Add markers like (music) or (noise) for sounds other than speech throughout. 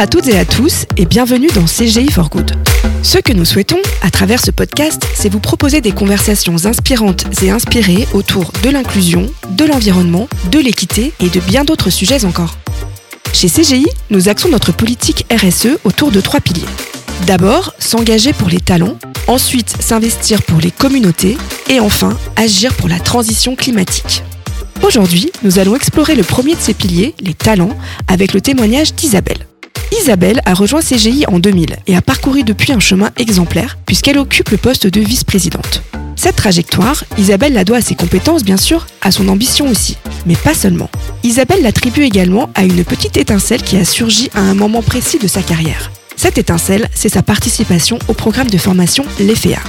à toutes et à tous et bienvenue dans CGI for Good. Ce que nous souhaitons, à travers ce podcast, c'est vous proposer des conversations inspirantes et inspirées autour de l'inclusion, de l'environnement, de l'équité et de bien d'autres sujets encore. Chez CGI, nous axons notre politique RSE autour de trois piliers. D'abord, s'engager pour les talents, ensuite s'investir pour les communautés et enfin agir pour la transition climatique. Aujourd'hui, nous allons explorer le premier de ces piliers, les talents, avec le témoignage d'Isabelle. Isabelle a rejoint CGI en 2000 et a parcouru depuis un chemin exemplaire puisqu'elle occupe le poste de vice-présidente. Cette trajectoire, Isabelle la doit à ses compétences bien sûr, à son ambition aussi, mais pas seulement. Isabelle l'attribue également à une petite étincelle qui a surgi à un moment précis de sa carrière. Cette étincelle, c'est sa participation au programme de formation l'EFEA.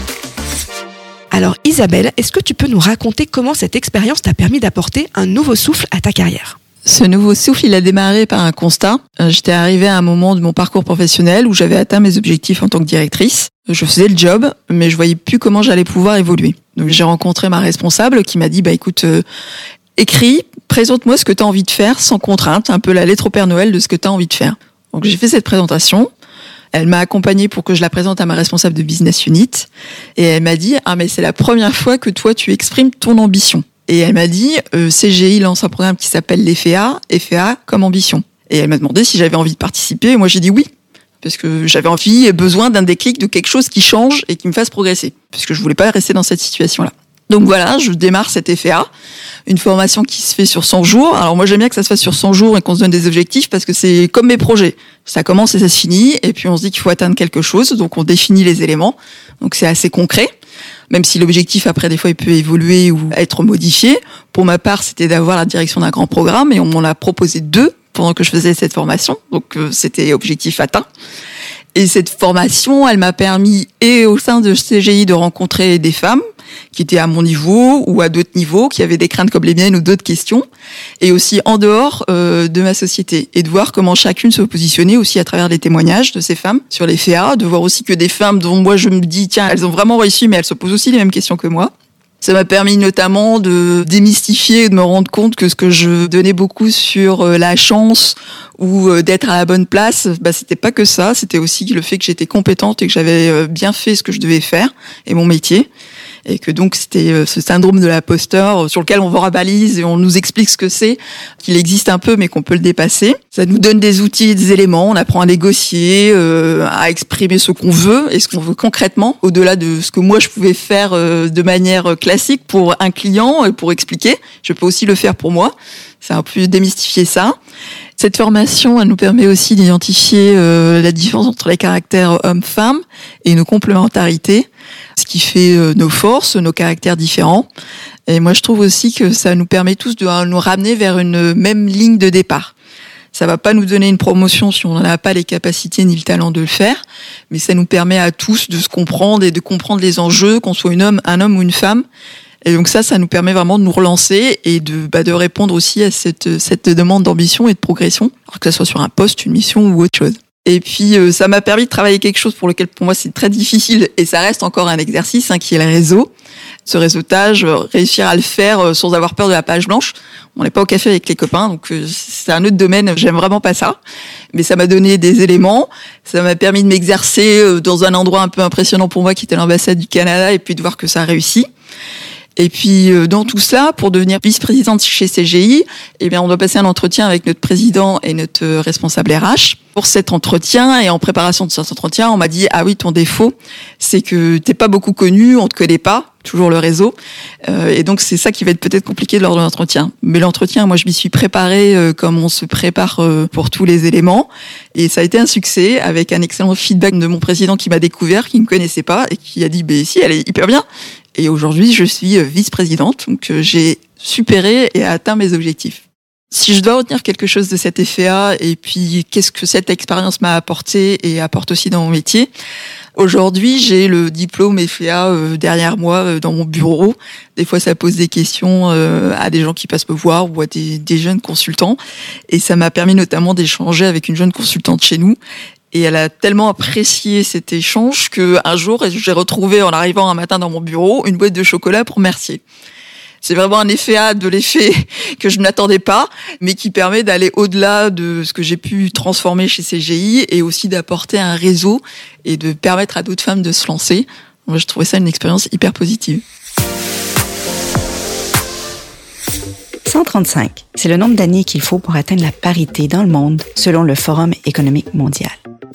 Alors Isabelle, est-ce que tu peux nous raconter comment cette expérience t'a permis d'apporter un nouveau souffle à ta carrière? Ce nouveau souffle, il a démarré par un constat. Euh, j'étais arrivée à un moment de mon parcours professionnel où j'avais atteint mes objectifs en tant que directrice. Je faisais le job, mais je voyais plus comment j'allais pouvoir évoluer. Donc j'ai rencontré ma responsable qui m'a dit bah écoute, euh, écris, présente-moi ce que tu as envie de faire sans contrainte, un peu la lettre au Père Noël de ce que tu as envie de faire. Donc j'ai fait cette présentation. Elle m'a accompagnée pour que je la présente à ma responsable de business unit et elle m'a dit ah mais c'est la première fois que toi tu exprimes ton ambition. Et elle m'a dit euh, CGI lance un programme qui s'appelle l'EFEA, EFEA comme ambition. Et elle m'a demandé si j'avais envie de participer et moi j'ai dit oui parce que j'avais envie et besoin d'un déclic de quelque chose qui change et qui me fasse progresser parce que je voulais pas rester dans cette situation là. Donc voilà, je démarre cette FA, une formation qui se fait sur 100 jours. Alors moi j'aime bien que ça se fasse sur 100 jours et qu'on se donne des objectifs parce que c'est comme mes projets. Ça commence et ça se finit et puis on se dit qu'il faut atteindre quelque chose, donc on définit les éléments. Donc c'est assez concret, même si l'objectif après des fois il peut évoluer ou être modifié. Pour ma part, c'était d'avoir la direction d'un grand programme et on m'en a proposé deux pendant que je faisais cette formation. Donc euh, c'était objectif atteint. Et cette formation, elle m'a permis, et au sein de CGI, de rencontrer des femmes qui étaient à mon niveau ou à d'autres niveaux, qui avaient des craintes comme les miennes ou d'autres questions, et aussi en dehors euh, de ma société, et de voir comment chacune se positionnait aussi à travers les témoignages de ces femmes sur les FEA, de voir aussi que des femmes dont moi je me dis, tiens, elles ont vraiment réussi, mais elles se posent aussi les mêmes questions que moi. Ça m'a permis notamment de démystifier et de me rendre compte que ce que je donnais beaucoup sur euh, la chance ou euh, d'être à la bonne place, bah, c'était pas que ça, c'était aussi le fait que j'étais compétente et que j'avais euh, bien fait ce que je devais faire et mon métier et que donc c'était euh, ce syndrome de l'imposteur sur lequel on vous rabalise et on nous explique ce que c'est, qu'il existe un peu mais qu'on peut le dépasser. Ça nous donne des outils et des éléments, on apprend à négocier, euh, à exprimer ce qu'on veut et ce qu'on veut concrètement, au-delà de ce que moi je pouvais faire euh, de manière classique pour un client et pour expliquer, je peux aussi le faire pour moi. C'est un peu démystifier ça. Cette formation, elle nous permet aussi d'identifier la différence entre les caractères hommes-femmes et nos complémentarités ce qui fait euh, nos forces, nos caractères différents. Et moi, je trouve aussi que ça nous permet tous de nous ramener vers une même ligne de départ. Ça va pas nous donner une promotion si on n'a pas les capacités ni le talent de le faire, mais ça nous permet à tous de se comprendre et de comprendre les enjeux, qu'on soit une homme, un homme ou une femme. Et donc ça, ça nous permet vraiment de nous relancer et de, bah, de répondre aussi à cette, cette demande d'ambition et de progression, que ce soit sur un poste, une mission ou autre chose. Et puis euh, ça m'a permis de travailler quelque chose pour lequel pour moi c'est très difficile et ça reste encore un exercice hein, qui est le réseau. Ce réseautage, euh, réussir à le faire euh, sans avoir peur de la page blanche. On n'est pas au café avec les copains, donc c'est un autre domaine. J'aime vraiment pas ça, mais ça m'a donné des éléments. Ça m'a permis de m'exercer dans un endroit un peu impressionnant pour moi, qui était l'ambassade du Canada, et puis de voir que ça a réussi. Et puis euh, dans tout ça, pour devenir vice-présidente chez CGI, eh bien on doit passer un entretien avec notre président et notre euh, responsable RH. Pour cet entretien et en préparation de cet entretien, on m'a dit ah oui ton défaut, c'est que t'es pas beaucoup connu, on te connaît pas, toujours le réseau, euh, et donc c'est ça qui va être peut-être compliqué lors de l'entretien. Mais l'entretien, moi je m'y suis préparée comme on se prépare pour tous les éléments, et ça a été un succès avec un excellent feedback de mon président qui m'a découvert, qui ne me connaissait pas et qui a dit ben si elle est hyper bien. Et aujourd'hui, je suis euh, vice-présidente, donc euh, j'ai supéré et atteint mes objectifs. Si je dois retenir quelque chose de cette FEA et puis qu'est-ce que cette expérience m'a apporté et apporte aussi dans mon métier, aujourd'hui j'ai le diplôme FEA euh, derrière moi dans mon bureau. Des fois ça pose des questions à des gens qui passent me voir ou à des jeunes consultants et ça m'a permis notamment d'échanger avec une jeune consultante chez nous et elle a tellement apprécié cet échange que un jour, j'ai retrouvé en arrivant un matin dans mon bureau une boîte de chocolat pour Mercier. C'est vraiment un effet A de l'effet (laughs) que je n'attendais pas, mais qui permet d'aller au-delà de ce que j'ai pu transformer chez CGI et aussi d'apporter un réseau et de permettre à d'autres femmes de se lancer. Moi, je trouvais ça une expérience hyper positive. 135, c'est le nombre d'années qu'il faut pour atteindre la parité dans le monde selon le Forum économique mondial.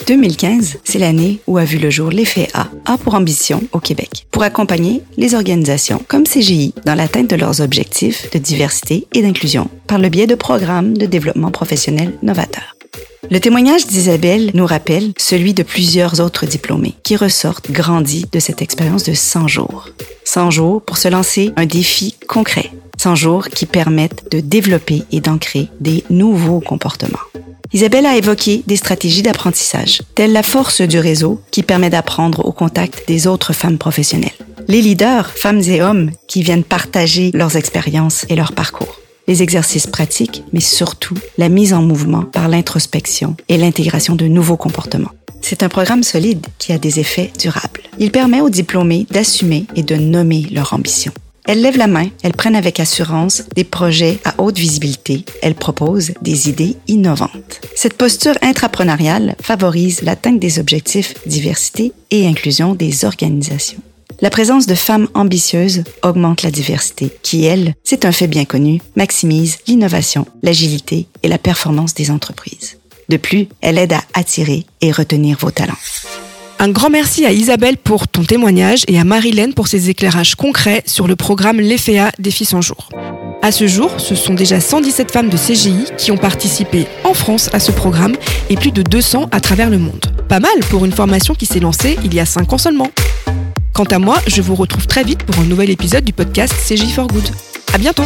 2015, c'est l'année où a vu le jour l'effet A, A pour ambition au Québec, pour accompagner les organisations comme CGI dans l'atteinte de leurs objectifs de diversité et d'inclusion par le biais de programmes de développement professionnel novateurs. Le témoignage d'Isabelle nous rappelle celui de plusieurs autres diplômés qui ressortent grandis de cette expérience de 100 jours. 100 jours pour se lancer un défi concret 100 jours qui permettent de développer et d'ancrer des nouveaux comportements. Isabelle a évoqué des stratégies d'apprentissage, telles la force du réseau qui permet d'apprendre au contact des autres femmes professionnelles. Les leaders, femmes et hommes, qui viennent partager leurs expériences et leurs parcours. Les exercices pratiques, mais surtout la mise en mouvement par l'introspection et l'intégration de nouveaux comportements. C'est un programme solide qui a des effets durables. Il permet aux diplômés d'assumer et de nommer leur ambition. Elles lèvent la main, elles prennent avec assurance des projets à haute visibilité, elles proposent des idées innovantes. Cette posture intrapreneuriale favorise l'atteinte des objectifs diversité et inclusion des organisations. La présence de femmes ambitieuses augmente la diversité, qui, elle, c'est un fait bien connu, maximise l'innovation, l'agilité et la performance des entreprises. De plus, elle aide à attirer et retenir vos talents. Un grand merci à Isabelle pour ton témoignage et à Marilène pour ses éclairages concrets sur le programme L'EFEA Défi 100 jours. À ce jour, ce sont déjà 117 femmes de CGI qui ont participé en France à ce programme et plus de 200 à travers le monde. Pas mal pour une formation qui s'est lancée il y a 5 ans seulement. Quant à moi, je vous retrouve très vite pour un nouvel épisode du podcast CGI for Good. À bientôt!